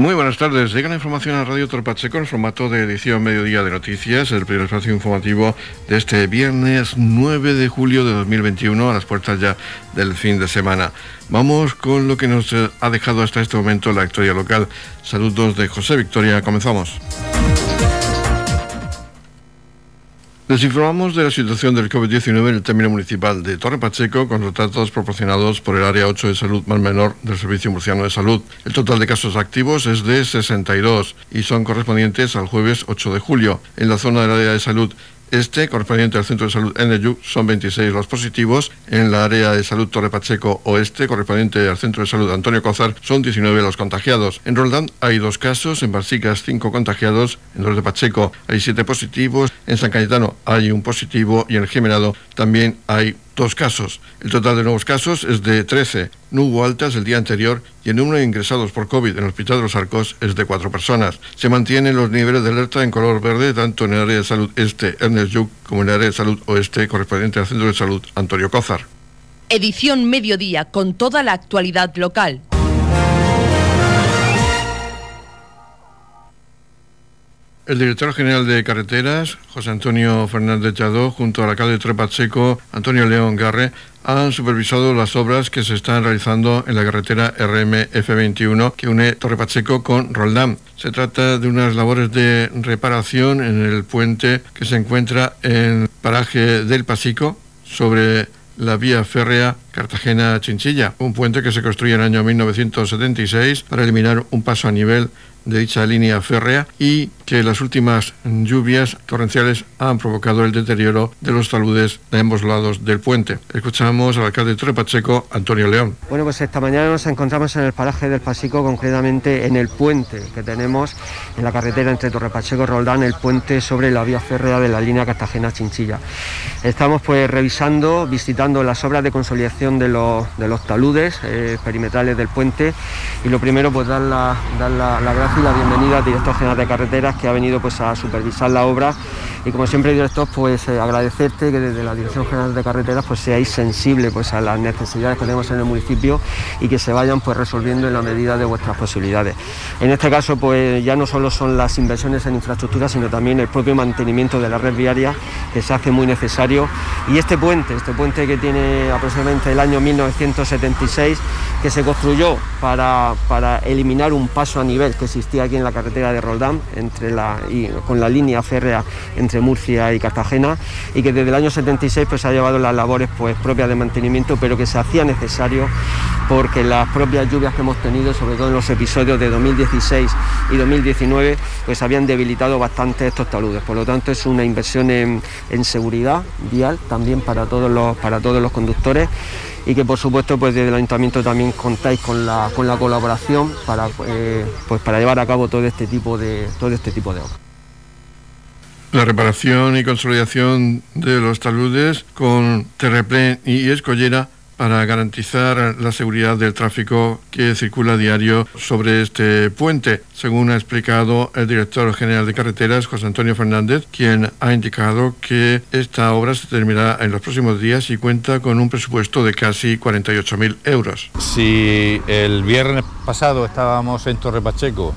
Muy buenas tardes. Llega la información a Radio Torpacheco en formato de edición mediodía de noticias, el primer espacio informativo de este viernes 9 de julio de 2021, a las puertas ya del fin de semana. Vamos con lo que nos ha dejado hasta este momento la historia local. Saludos de José Victoria. Comenzamos. Les informamos de la situación del COVID-19 en el término municipal de Torre Pacheco con los datos proporcionados por el Área 8 de Salud más menor del Servicio Murciano de Salud. El total de casos activos es de 62 y son correspondientes al jueves 8 de julio. En la zona del Área de Salud este, correspondiente al Centro de Salud NU, son 26 los positivos. En la área de salud Torre Pacheco Oeste, correspondiente al Centro de Salud Antonio Cozar, son 19 los contagiados. En Roldán hay dos casos, en Barsicas 5 contagiados, en Torre Pacheco hay 7 positivos, en San Cayetano hay un positivo y en el Gemenado también hay dos casos. El total de nuevos casos es de 13. No hubo altas el día anterior y el número de ingresados por COVID en el Hospital de los Arcos es de cuatro personas. Se mantienen los niveles de alerta en color verde tanto en el área de salud este, Ernest Yuc, como en el área de salud oeste, correspondiente al Centro de Salud Antonio Cózar. Edición Mediodía con toda la actualidad local. El director general de Carreteras, José Antonio Fernández Chadó, junto al alcalde de Trepacheco, Antonio León Garre, han supervisado las obras que se están realizando en la carretera RMF21 que une Torre Pacheco con Roldán. Se trata de unas labores de reparación en el puente que se encuentra en paraje del Pasico sobre la vía férrea Cartagena-Chinchilla, un puente que se construye en el año 1976 para eliminar un paso a nivel de dicha línea férrea y que las últimas lluvias torrenciales han provocado el deterioro de los taludes de ambos lados del puente. Escuchamos al alcalde de Torre Pacheco, Antonio León. Bueno, pues esta mañana nos encontramos en el paraje del Pasico, concretamente en el puente que tenemos en la carretera entre Torre Pacheco y Roldán, el puente sobre la vía férrea de la línea Cartagena-Chinchilla. Estamos pues revisando, visitando las obras de consolidación de los, de los taludes eh, perimetrales del puente y lo primero pues dar la, dar la, la y la bienvenida al director general de carreteras que ha venido pues a supervisar la obra y como siempre director pues eh, agradecerte que desde la dirección general de carreteras pues seáis sensible pues a las necesidades que tenemos en el municipio y que se vayan pues resolviendo en la medida de vuestras posibilidades. En este caso pues ya no solo son las inversiones en infraestructura sino también el propio mantenimiento de la red viaria que se hace muy necesario y este puente, este puente que tiene aproximadamente el año 1976 que se construyó para, para eliminar un paso a nivel que existía aquí en la carretera de Roldán, entre y, con la línea férrea entre Murcia y Cartagena, y que desde el año 76 pues, ha llevado las labores pues, propias de mantenimiento, pero que se hacía necesario porque las propias lluvias que hemos tenido, sobre todo en los episodios de 2016 y 2019, pues habían debilitado bastante estos taludes. Por lo tanto, es una inversión en, en seguridad vial también para todos los, para todos los conductores y que por supuesto pues desde el ayuntamiento también contáis con la, con la colaboración para, eh, pues, para llevar a cabo todo este tipo de, todo este tipo de obras. La reparación y consolidación de los taludes con terreplén y escollera para garantizar la seguridad del tráfico que circula diario sobre este puente, según ha explicado el director general de carreteras, José Antonio Fernández, quien ha indicado que esta obra se terminará en los próximos días y cuenta con un presupuesto de casi 48.000 euros. Si el viernes pasado estábamos en Torre Pacheco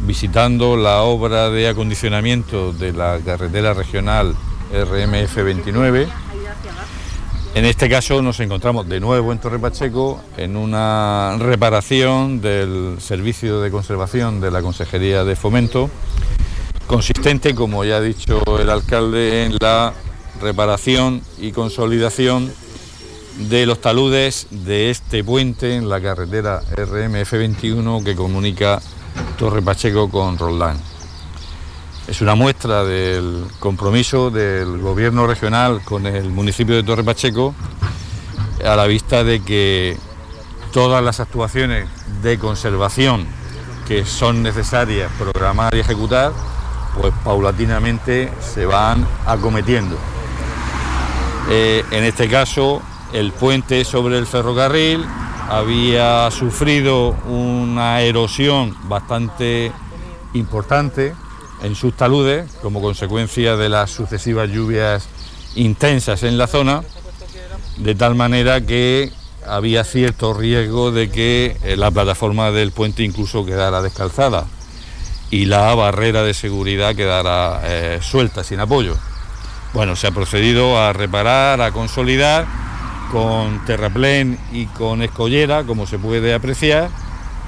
visitando la obra de acondicionamiento de la carretera regional RMF 29, en este caso nos encontramos de nuevo en Torre Pacheco en una reparación del servicio de conservación de la Consejería de Fomento, consistente, como ya ha dicho el alcalde, en la reparación y consolidación de los taludes de este puente en la carretera RMF21 que comunica Torre Pacheco con Roldán. Es una muestra del compromiso del gobierno regional con el municipio de Torre Pacheco a la vista de que todas las actuaciones de conservación que son necesarias programar y ejecutar, pues paulatinamente se van acometiendo. Eh, en este caso, el puente sobre el ferrocarril había sufrido una erosión bastante importante en sus taludes como consecuencia de las sucesivas lluvias intensas en la zona, de tal manera que había cierto riesgo de que eh, la plataforma del puente incluso quedara descalzada y la barrera de seguridad quedara eh, suelta, sin apoyo. Bueno, se ha procedido a reparar, a consolidar con terraplén y con escollera, como se puede apreciar,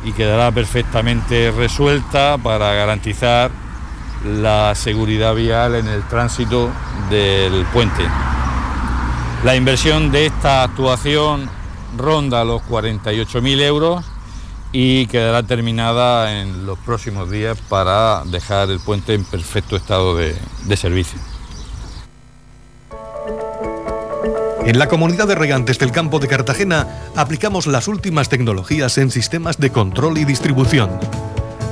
y quedará perfectamente resuelta para garantizar la seguridad vial en el tránsito del puente. La inversión de esta actuación ronda los 48.000 euros y quedará terminada en los próximos días para dejar el puente en perfecto estado de, de servicio. En la comunidad de regantes del campo de Cartagena aplicamos las últimas tecnologías en sistemas de control y distribución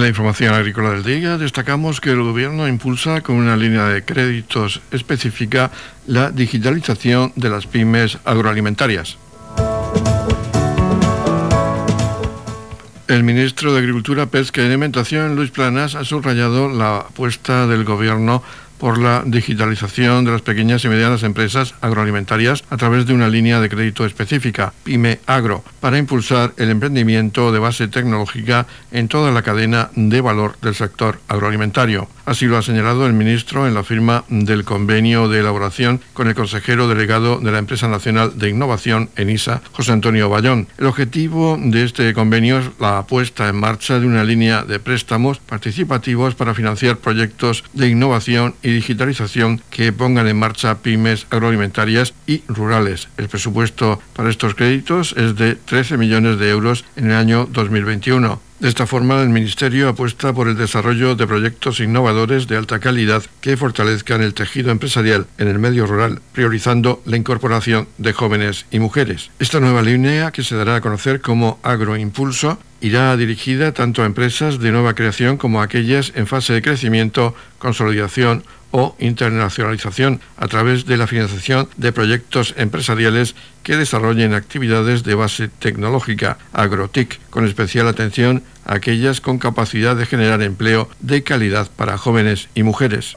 En la información agrícola del día destacamos que el Gobierno impulsa con una línea de créditos específica la digitalización de las pymes agroalimentarias. El ministro de Agricultura, Pesca y Alimentación, Luis Planas, ha subrayado la apuesta del Gobierno por la digitalización de las pequeñas y medianas empresas agroalimentarias a través de una línea de crédito específica, PYME Agro, para impulsar el emprendimiento de base tecnológica en toda la cadena de valor del sector agroalimentario. Así lo ha señalado el ministro en la firma del convenio de elaboración con el consejero delegado de la Empresa Nacional de Innovación, ENISA, José Antonio Bayón. El objetivo de este convenio es la puesta en marcha de una línea de préstamos participativos para financiar proyectos de innovación y digitalización que pongan en marcha pymes agroalimentarias y rurales. El presupuesto para estos créditos es de 13 millones de euros en el año 2021. De esta forma, el Ministerio apuesta por el desarrollo de proyectos innovadores de alta calidad que fortalezcan el tejido empresarial en el medio rural, priorizando la incorporación de jóvenes y mujeres. Esta nueva línea, que se dará a conocer como Agroimpulso, irá dirigida tanto a empresas de nueva creación como a aquellas en fase de crecimiento, consolidación o internacionalización a través de la financiación de proyectos empresariales que desarrollen actividades de base tecnológica, agrotic, con especial atención a aquellas con capacidad de generar empleo de calidad para jóvenes y mujeres.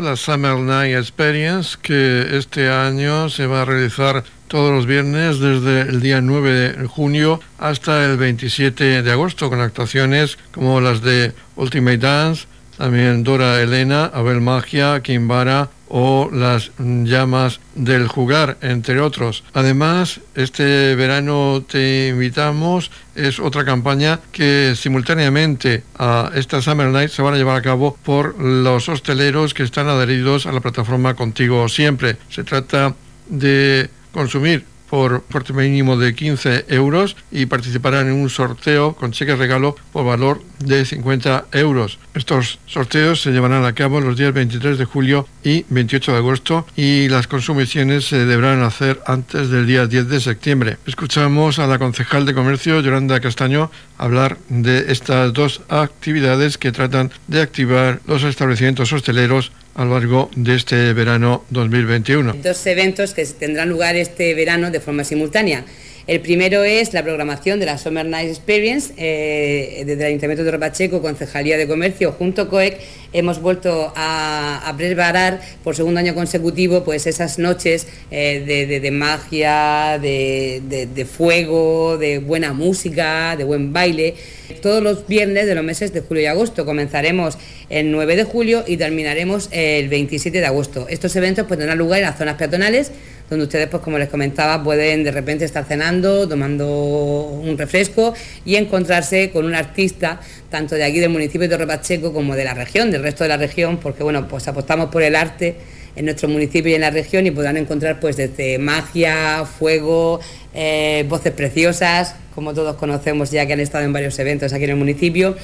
La Summer Night Experience, que este año se va a realizar todos los viernes desde el día 9 de junio hasta el 27 de agosto, con actuaciones como las de Ultimate Dance, también Dora Elena, Abel Magia, Kimbara o las llamas del jugar, entre otros. Además, este verano te invitamos, es otra campaña que simultáneamente a esta Summer Night se van a llevar a cabo por los hosteleros que están adheridos a la plataforma Contigo Siempre. Se trata de consumir por porte mínimo de 15 euros y participarán en un sorteo con cheque regalo por valor de 50 euros. Estos sorteos se llevarán a cabo los días 23 de julio y 28 de agosto y las consumiciones se deberán hacer antes del día 10 de septiembre. Escuchamos a la concejal de comercio Yolanda Castaño hablar de estas dos actividades que tratan de activar los establecimientos hosteleros a lo largo de este verano 2021. Dos eventos que tendrán lugar este verano de forma simultánea. El primero es la programación de la Summer Night Experience eh, desde el Ayuntamiento de Ropacheco, Concejalía de Comercio, junto a COEC, hemos vuelto a, preparar por segundo año consecutivo pues esas noches eh, de, magia, de, fuego, de buena música, de buen baile. Todos los viernes de los meses de julio y agosto. Comenzaremos el 9 de julio y terminaremos el 27 de agosto. Estos eventos pues, tendrán lugar en las zonas peatonales donde ustedes, pues como les comentaba, pueden de repente estar cenando, tomando un refresco y encontrarse con un artista, tanto de aquí del municipio de Torre como de la región, del resto de la región, porque bueno, pues apostamos por el arte en nuestro municipio y en la región y podrán encontrar pues desde magia, fuego, eh, voces preciosas, como todos conocemos ya que han estado en varios eventos aquí en el municipio.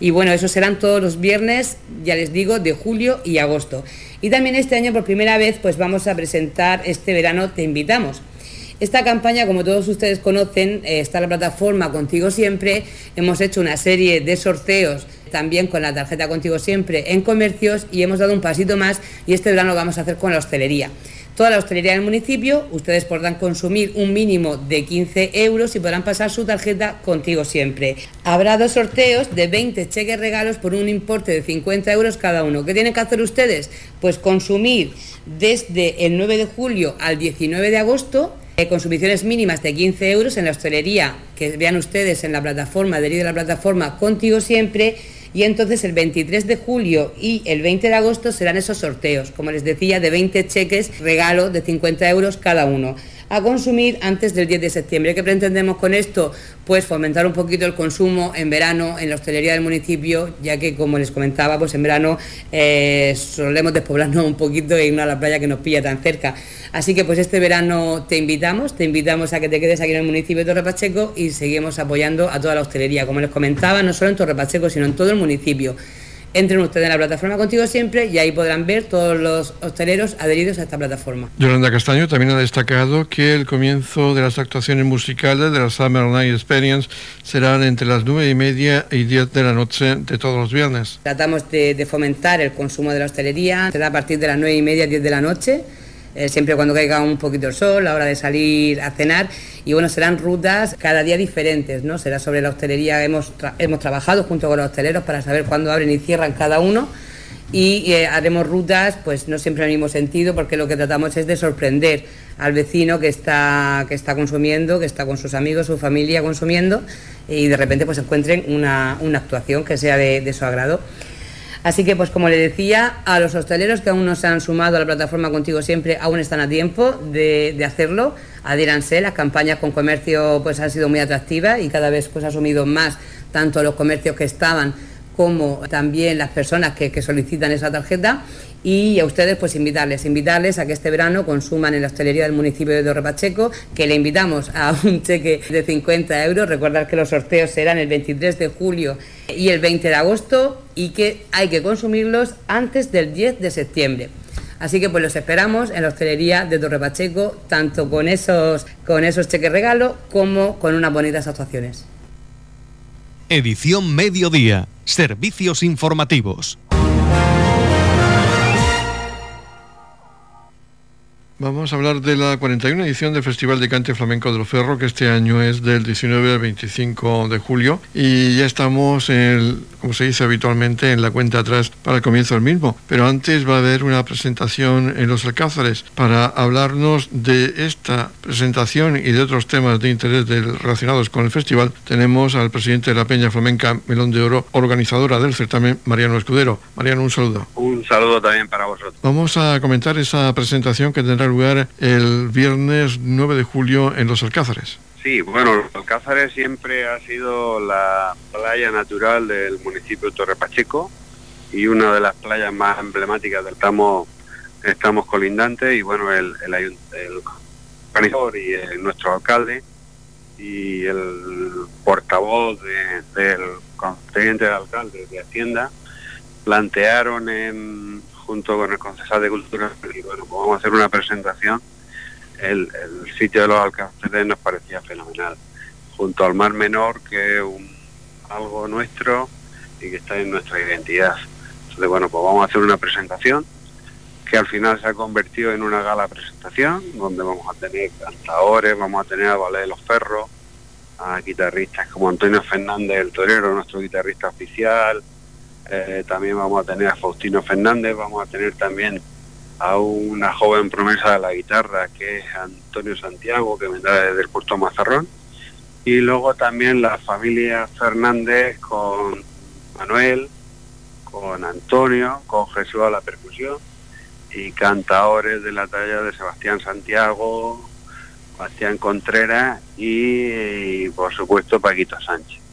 Y bueno, eso serán todos los viernes, ya les digo, de julio y agosto. Y también este año por primera vez pues vamos a presentar este verano Te Invitamos. Esta campaña, como todos ustedes conocen, eh, está la plataforma Contigo Siempre. Hemos hecho una serie de sorteos también con la tarjeta Contigo Siempre en comercios y hemos dado un pasito más y este verano lo vamos a hacer con la hostelería. Toda la hostelería del municipio, ustedes podrán consumir un mínimo de 15 euros y podrán pasar su tarjeta contigo siempre. Habrá dos sorteos de 20 cheques regalos por un importe de 50 euros cada uno. ¿Qué tienen que hacer ustedes? Pues consumir desde el 9 de julio al 19 de agosto eh, consumiciones mínimas de 15 euros en la hostelería, que vean ustedes en la plataforma, adherido a la plataforma Contigo Siempre y entonces el 23 de julio y el 20 de agosto serán esos sorteos, como les decía, de 20 cheques regalo de 50 euros cada uno a consumir antes del 10 de septiembre. ¿Qué pretendemos con esto? Pues fomentar un poquito el consumo en verano en la hostelería del municipio, ya que como les comentaba, pues en verano eh, solemos despoblarnos un poquito e irnos a la playa que nos pilla tan cerca. Así que pues este verano te invitamos, te invitamos a que te quedes aquí en el municipio de Torre Pacheco y seguimos apoyando a toda la hostelería, como les comentaba, no solo en Torre Pacheco, sino en todo el municipio. Entren ustedes en la plataforma Contigo Siempre y ahí podrán ver todos los hosteleros adheridos a esta plataforma. Yolanda Castaño también ha destacado que el comienzo de las actuaciones musicales de la Summer Night Experience serán entre las nueve y media y 10 de la noche de todos los viernes. Tratamos de, de fomentar el consumo de la hostelería, será a partir de las nueve y media, 10 de la noche eh, siempre cuando caiga un poquito el sol, la hora de salir a cenar. Y bueno, serán rutas cada día diferentes, ¿no? Será sobre la hostelería, hemos, hemos trabajado junto con los hosteleros para saber cuándo abren y cierran cada uno. Y eh, haremos rutas, pues no siempre en el mismo sentido, porque lo que tratamos es de sorprender al vecino que está, que está consumiendo, que está con sus amigos, su familia consumiendo, y de repente pues encuentren una, actuación que sea de su agrado. Así que, pues como le decía, a los hosteleros que aún no se han sumado a la plataforma Contigo Siempre, aún están a tiempo de, hacerlo. Adíranse, las campañas con comercio pues han sido muy atractivas y cada vez pues ha asumido más tanto los comercios que estaban como también las personas que, solicitan esa tarjeta y a ustedes pues invitarles, invitarles a que este verano consuman en la hostelería del municipio de Torre Pacheco, que le invitamos a un cheque de 50 euros, recordar que los sorteos serán el 23 de julio y el 20 de agosto y que hay que consumirlos antes del 10 de septiembre. Así que pues los esperamos en la hostelería de Torre Pacheco, tanto con esos, con esos cheques regalo como con unas bonitas actuaciones. Edición Mediodía. Servicios informativos. Vamos a hablar de la 41 edición del Festival de Cante Flamenco del Ferro, que este año es del 19 al 25 de julio. Y ya estamos, en como se dice habitualmente, en la cuenta atrás para el comienzo del mismo. Pero antes va a haber una presentación en los Alcázares para hablarnos de esta presentación y de otros temas de interés relacionados con el festival. Tenemos al presidente de la Peña Flamenca Melón de Oro, organizadora del certamen, Mariano Escudero. Mariano, un saludo. Un saludo también para vosotros. Vamos a comentar esa presentación que tendrá lugar el viernes 9 de julio en Los Alcázares. Sí, bueno, Los Alcázares siempre ha sido la playa natural del municipio de Torre Pacheco y una de las playas más emblemáticas del estamos, estamos colindantes y bueno, el, el, el organizador y nuestro alcalde y el portavoz del constituyente de alcalde de Hacienda plantearon en junto con el concejal de Cultura, y bueno, pues vamos a hacer una presentación. El, sitio de los alcances nos parecía fenomenal, junto al Mar Menor, que es un, algo nuestro y que está en nuestra identidad. Entonces, bueno, pues vamos a hacer una presentación que al final se ha convertido en una gala presentación, donde vamos a tener cantadores, vamos a tener a Ballet de los Ferros, a guitarristas como Antonio Fernández, el torero, nuestro guitarrista oficial, eh, también vamos a tener a Faustino Fernández, vamos a tener también a una joven promesa de la guitarra que es Antonio Santiago, que vendrá desde el puerto Mazarrón. Y luego también la familia Fernández con Manuel, con Antonio, con Jesús a la percusión y cantaores de la talla de Sebastián Santiago, Sebastián Contreras y, por supuesto Paquito Sánchez.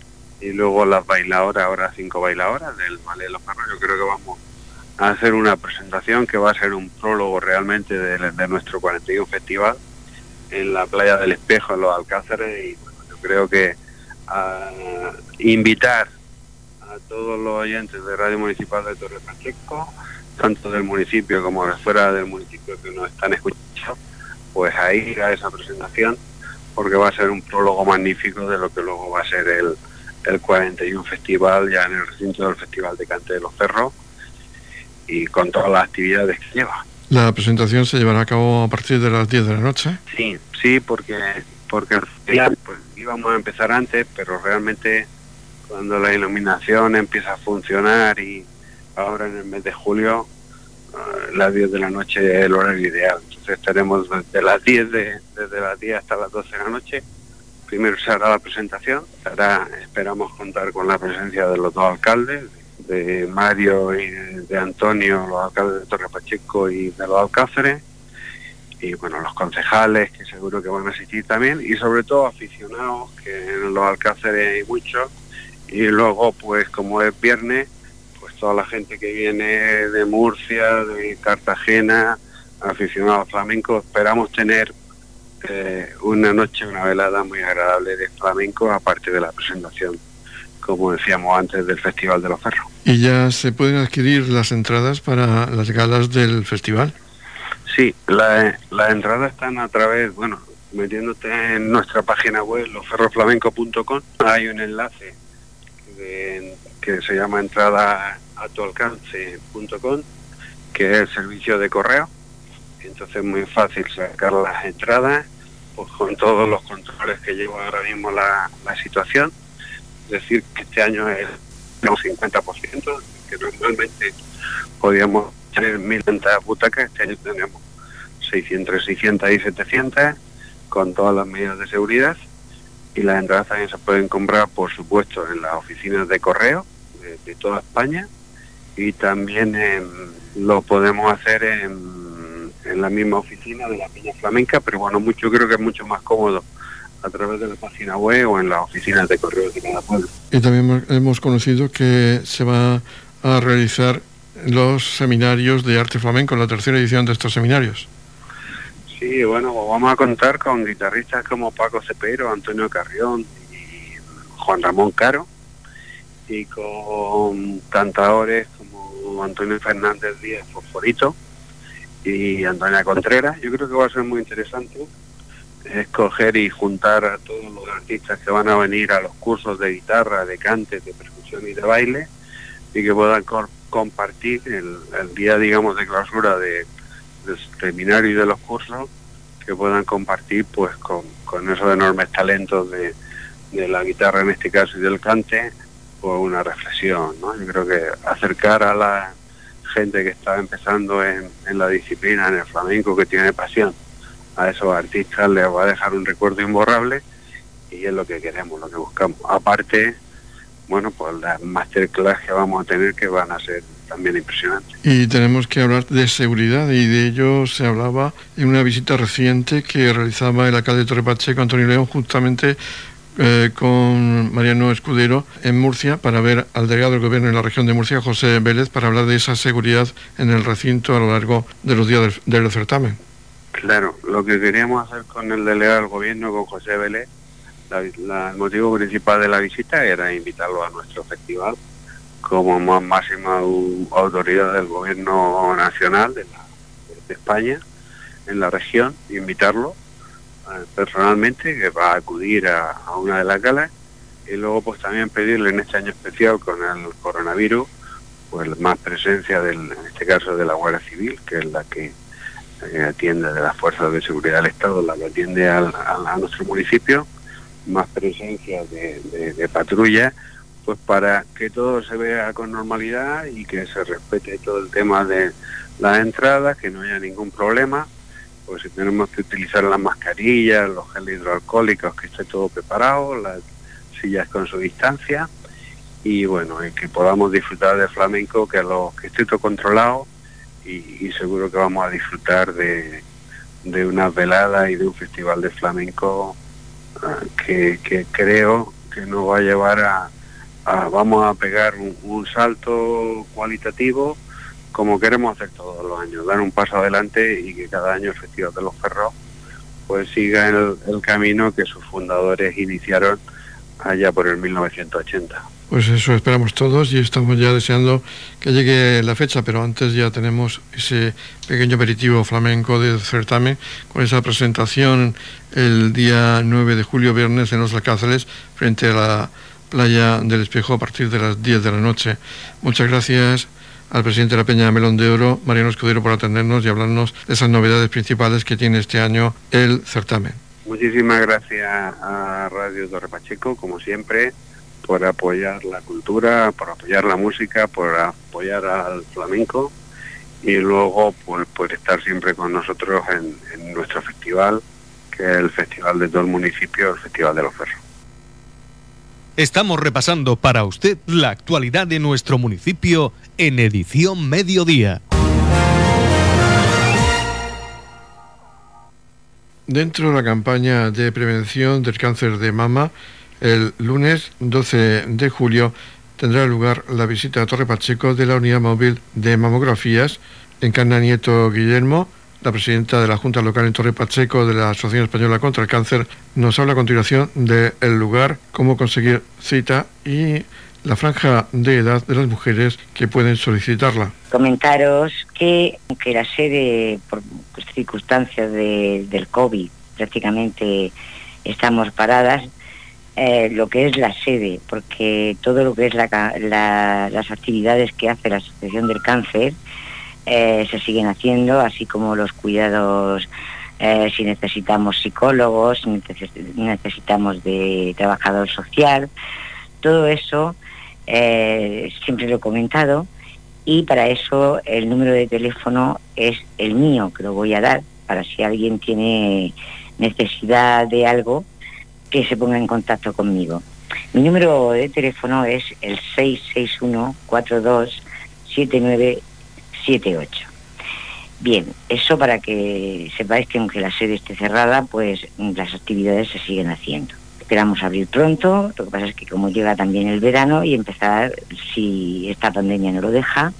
Y luego las bailadoras, ahora cinco bailadoras del Malé de los Perros, yo creo que vamos a hacer una presentación que va a ser un prólogo realmente de, nuestro 41 Festival en la playa del Espejo, en los Alcázares, y bueno, yo creo que a invitar a todos los oyentes de Radio Municipal de Torre Pacheco, tanto del municipio como de fuera del municipio que nos están escuchando, pues a ir a esa presentación, porque va a ser un prólogo magnífico de lo que luego va a ser el, el 41 Festival, ya en el recinto del Festival de Cante de los Cerros, y con todas las actividades que lleva. ¿La presentación se llevará a cabo a partir de las 10 de la noche? Sí, sí, porque, porque pues, íbamos a empezar antes, pero realmente cuando la iluminación empieza a funcionar y ahora en el mes de julio, uh, las 10 de la noche es el horario ideal. Entonces estaremos desde las 10 de, desde las 10 hasta las 12 de la noche. Primero se hará la presentación, ahora esperamos contar con la presencia de los dos alcaldes, de Mario y de Antonio, los alcaldes de Torre Pacheco y de los Alcáceres, y bueno, los concejales que seguro que van a asistir también, y sobre todo aficionados, que en los Alcáceres hay muchos, y luego pues como es viernes, toda la gente que viene de Murcia, de Cartagena, aficionados flamenco, esperamos tener eh, una noche, una velada muy agradable de flamenco, aparte de la presentación, como decíamos antes, del Festival de los Ferros. ¿Y ya se pueden adquirir las entradas para las galas del festival? Sí, las entradas están a través, bueno, metiéndote en nuestra página web, losferroflamenco.com, hay un enlace que se llama entrada a tu alcance.com, que es el servicio de correo. Entonces es muy fácil sacar las entradas, pues con todos los controles que lleva ahora mismo la, situación. Es decir, que este año es un 50%, que normalmente podíamos tener 1.000 butacas, este año tenemos 600, 600 y 700 con todas las medidas de seguridad y las entradas también se pueden comprar, por supuesto, en las oficinas de correo de toda España y también em, lo podemos hacer en, en, la misma oficina de la Peña Flamenca, pero bueno, mucho creo que es mucho más cómodo a través de la página web o en las oficinas de correo de cada pueblo. Y también hemos conocido que se va a realizar los seminarios de arte flamenco, la tercera edición de estos seminarios. Sí, bueno, vamos a contar con guitarristas como Paco Cepero, Antonio Carrión y Juan Ramón Caro, y con cantadores como Antonio Fernández Díaz Fosforito y Antonia Contreras. Yo creo que va a ser muy interesante escoger y juntar a todos los artistas que van a venir a los cursos de guitarra, de cante, de percusión y de baile y que puedan compartir el, día, digamos, de clausura de, del seminario y de los cursos, que puedan compartir pues con, esos enormes talentos de, la guitarra en este caso y del cante una reflexión, ¿no? Yo creo que acercar a la gente que está empezando en, la disciplina, en el flamenco, que tiene pasión, a esos artistas les va a dejar un recuerdo imborrable y es lo que queremos, lo que buscamos. Aparte, bueno, pues las masterclass que vamos a tener que van a ser también impresionantes. Y tenemos que hablar de seguridad y de ello se hablaba en una visita reciente que realizaba el alcalde de Torre Pacheco, Antonio León, justamente eh, con Mariano Escudero en Murcia para ver al delegado del gobierno en la región de Murcia, José Vélez, para hablar de esa seguridad en el recinto a lo largo de los días del, certamen. Claro, lo que queríamos hacer con el delegado del gobierno, con José Vélez, el motivo principal de la visita era invitarlo a nuestro festival como más máxima autoridad del gobierno nacional de, de España en la región, invitarlo personalmente que va a acudir a, una de las galas. Y luego pues también pedirle en este año especial con el coronavirus pues más presencia del, en este caso de la Guardia Civil que es la que eh, atiende de las fuerzas de seguridad del Estado la que atiende a, nuestro municipio más presencia de, de patrulla pues para que todo se vea con normalidad y que se respete todo el tema de las entradas que no haya ningún problema pues si tenemos que utilizar las mascarillas, los gel hidroalcohólicos, que esté todo preparado, las sillas con su distancia y bueno, que podamos disfrutar del flamenco, que lo que esté todo controlado y, seguro que vamos a disfrutar de, de unas veladas y de un festival de flamenco ah, que, creo que nos va a llevar a, vamos a pegar un, salto cualitativo como queremos hacer todos los años, dar un paso adelante y que cada año el Festival de los Ferros pues siga el, camino que sus fundadores iniciaron allá por el 1980. Pues eso esperamos todos y estamos ya deseando que llegue la fecha, pero antes ya tenemos ese pequeño aperitivo flamenco del certamen con esa presentación el día 9 de julio, viernes, en los Alcázares, frente a la playa del Espejo a partir de las 10 de la noche. Muchas gracias al presidente de la Peña de Melón de Oro, Mariano Escudero, por atendernos y hablarnos de esas novedades principales que tiene este año el certamen. Muchísimas gracias a Radio Torre Pacheco, como siempre por apoyar la cultura, por apoyar la música, por apoyar al flamenco y luego por, por estar siempre con nosotros en, nuestro festival, que es el festival de todo el municipio, el Festival de los Ferros. Estamos repasando para usted la actualidad de nuestro municipio en edición mediodía. Dentro de la campaña de prevención del cáncer de mama, el lunes 12 de julio tendrá lugar la visita a Torre Pacheco de la unidad móvil de mamografías. Encarna Nieto Guillermo, la presidenta de la Junta Local en Torre Pacheco de la Asociación Española contra el Cáncer, nos habla a continuación del lugar, cómo conseguir cita y la franja de edad de las mujeres que pueden solicitarla. Comentaros que, aunque la sede, por circunstancias del COVID, prácticamente estamos paradas, eh, lo que es la sede, porque todo lo que es las actividades que hace la Asociación del Cáncer eh, se siguen haciendo, así como los cuidados, eh, si necesitamos psicólogos, si necesitamos de trabajador social, todo eso siempre lo he comentado y para eso el número de teléfono es el mío, que lo voy a dar, para si alguien tiene necesidad de algo, que se ponga en contacto conmigo. Mi número de teléfono es el 661-427978. Bien, eso para que sepáis que aunque la sede esté cerrada, pues las actividades se siguen haciendo. Esperamos abrir pronto, lo que pasa es que como llega también el verano y empezar, si esta pandemia no lo deja,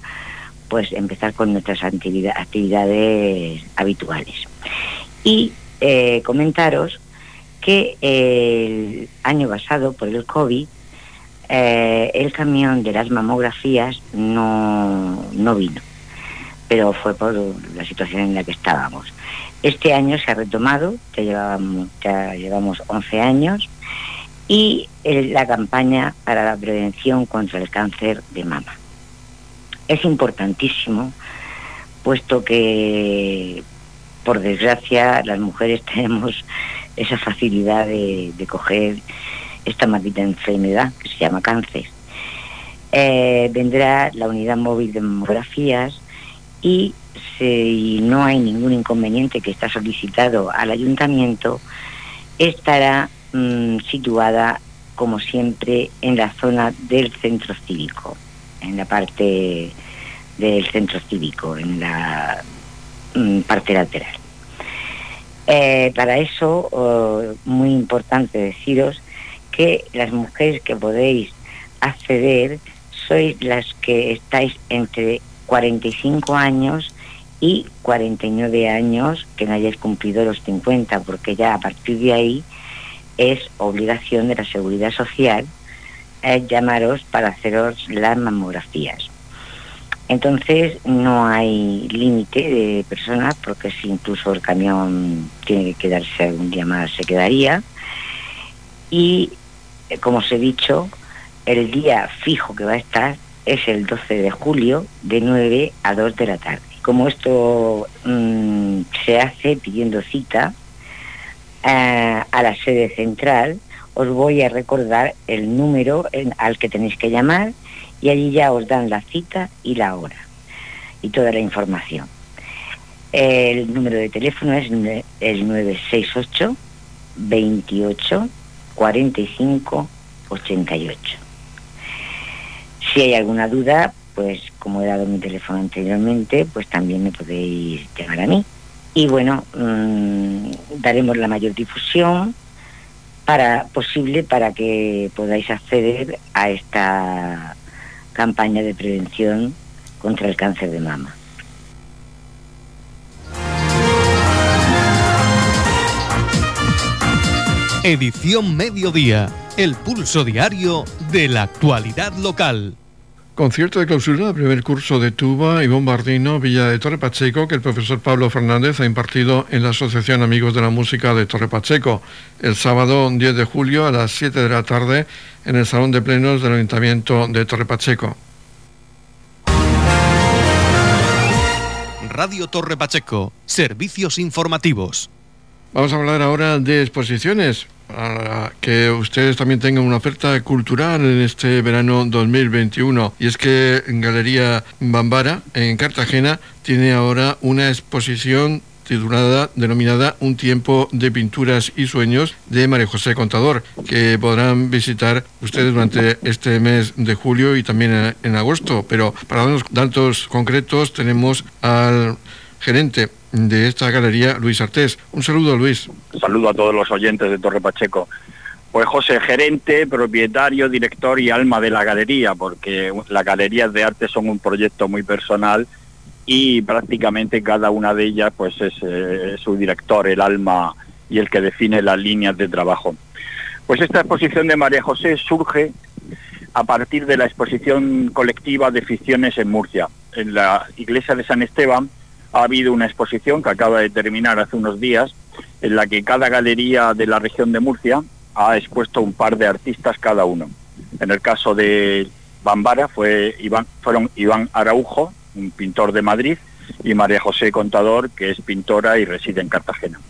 pues empezar con nuestras actividades habituales. Y eh, comentaros que el año pasado, por el COVID, eh, el camión de las mamografías no, no vino, pero fue por la situación en la que estábamos. Este año se ha retomado, ya llevamos, ya llevamos 11 años, y la campaña para la prevención contra el cáncer de mama. Es importantísimo, puesto que, por desgracia, las mujeres tenemos esa facilidad de, coger esta maldita enfermedad que se llama cáncer. Eh, vendrá la unidad móvil de mamografías y si no hay ningún inconveniente que está solicitado al ayuntamiento, estará mm, situada como siempre en la zona del centro cívico, en la parte del centro cívico, en la mm, parte lateral. Eh, para eso, oh, muy importante deciros que las mujeres que podéis acceder sois las que estáis entre 45 años y 49 años que no hayáis cumplido los 50, porque ya a partir de ahí es obligación de la seguridad social eh, llamaros para haceros las mamografías. Entonces no hay límite de personas porque si incluso el camión tiene que quedarse algún día más se quedaría. Y eh, como os he dicho, el día fijo que va a estar es el 12 de julio de 9 a 2 de la tarde. Como esto mm, se hace pidiendo cita eh, a la sede central, os voy a recordar el número al que tenéis que llamar y allí ya os dan la cita y la hora y toda la información. El número de teléfono es el 968 28 45 88. Si hay alguna duda, pues como he dado mi teléfono anteriormente, pues también me podéis llamar a mí. Y bueno, mm, daremos la mayor difusión para posible para que podáis acceder a esta campaña de prevención contra el cáncer de mama. Edición Mediodía, el pulso diario de la actualidad local. Concierto de clausura del primer curso de tuba y bombardino Villa de Torre Pacheco que el profesor Pablo Fernández ha impartido en la Asociación Amigos de la Música de Torre Pacheco el sábado 10 de julio a las 7 de la tarde en el Salón de Plenos del Ayuntamiento de Torre Pacheco. Radio Torre Pacheco, servicios informativos. Vamos a hablar ahora de exposiciones para que ustedes también tengan una oferta cultural en este verano 2021. Y es que Galería Bambara, en Cartagena, tiene ahora una exposición titulada, denominada Un tiempo de pinturas y sueños de María José Contador, que podrán visitar ustedes durante este mes de julio y también en agosto. Pero para darnos datos concretos tenemos al gerente de esta galería, Luis Artés. Un saludo, Luis. Saludo a todos los oyentes de Torre Pacheco. Pues José, gerente, propietario, director y alma de la galería, porque las galerías de arte son un proyecto muy personal y prácticamente cada una de ellas pues es eh, su director, el alma y el que define las líneas de trabajo. Pues esta exposición de María José surge a partir de la exposición colectiva de ficciones en Murcia, en la iglesia de San Esteban, ha habido una exposición que acaba de terminar hace unos días, en la que cada galería de la región de Murcia ha expuesto un par de artistas cada uno. En el caso de Bambara fue Iván, fueron Iván Araujo, un pintor de Madrid, y María José Contador, que es pintora y reside en Cartagena.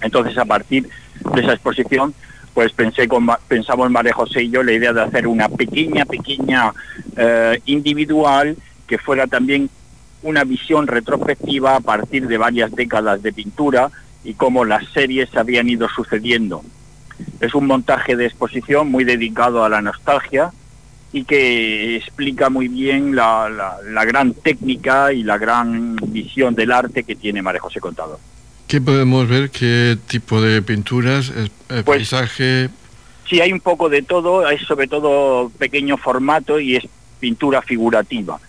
Entonces, a partir de esa exposición, pues pensé pensamos María José y yo la idea de hacer una pequeña, pequeña eh, individual que fuera también una visión retrospectiva a partir de varias décadas de pintura y cómo las series se habían ido sucediendo. Es un montaje de exposición muy dedicado a la nostalgia y que explica muy bien la, gran técnica y la gran visión del arte que tiene María José Contador. ¿Qué podemos ver? ¿Qué tipo de pinturas? Eh, pues, ¿Paisaje? Sí, hay un poco de todo, hay sobre todo pequeño formato y es pintura figurativa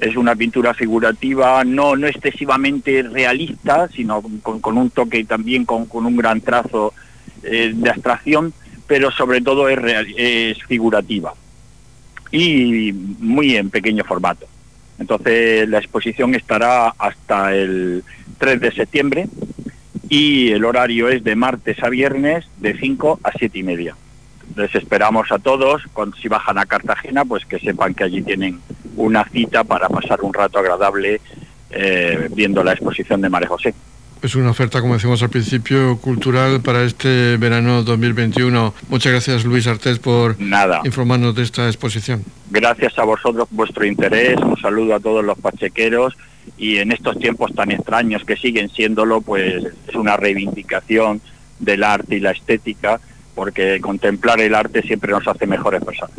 es una pintura figurativa no, no excesivamente realista, sino con, un toque también con, un gran trazo eh, de abstracción, pero sobre todo es, es figurativa y muy en pequeño formato. Entonces la exposición estará hasta el 3 de septiembre y el horario es de martes a viernes de 5 a 7 y media. Les esperamos a todos, cuando, si bajan a Cartagena, pues que sepan que allí tienen una cita para pasar un rato agradable eh, viendo la exposición de María José. Es una oferta, como decimos al principio, cultural para este verano 2021. Muchas gracias, Luis Artés, por Nada. informarnos de esta exposición. Gracias a vosotros vuestro interés. Un saludo a todos los pachequeros. Y en estos tiempos tan extraños que siguen siéndolo, pues es una reivindicación del arte y la estética, porque contemplar el arte siempre nos hace mejores personas.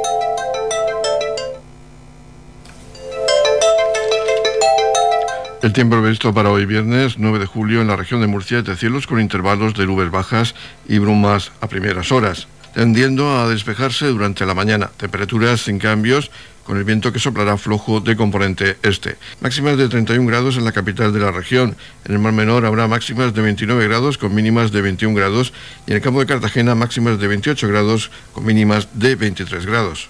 El tiempo previsto para hoy viernes 9 de julio en la región de Murcia de cielos con intervalos de nubes bajas y brumas a primeras horas, tendiendo a despejarse durante la mañana. Temperaturas sin cambios con el viento que soplará flojo de componente este. Máximas de 31 grados en la capital de la región. En el Mar Menor habrá máximas de 29 grados con mínimas de 21 grados y en el campo de Cartagena máximas de 28 grados con mínimas de 23 grados.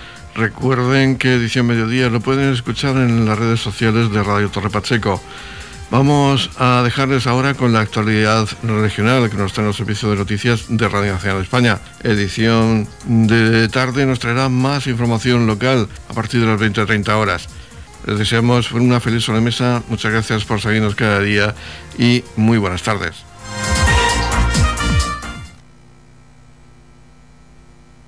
Recuerden que edición mediodía lo pueden escuchar en las redes sociales de Radio Torre Pacheco. Vamos a dejarles ahora con la actualidad regional que nos trae el servicio de noticias de Radio Nacional de España. Edición de tarde nos traerá más información local a partir de las 20-30 horas. Les deseamos una feliz sobremesa, muchas gracias por seguirnos cada día y muy buenas tardes.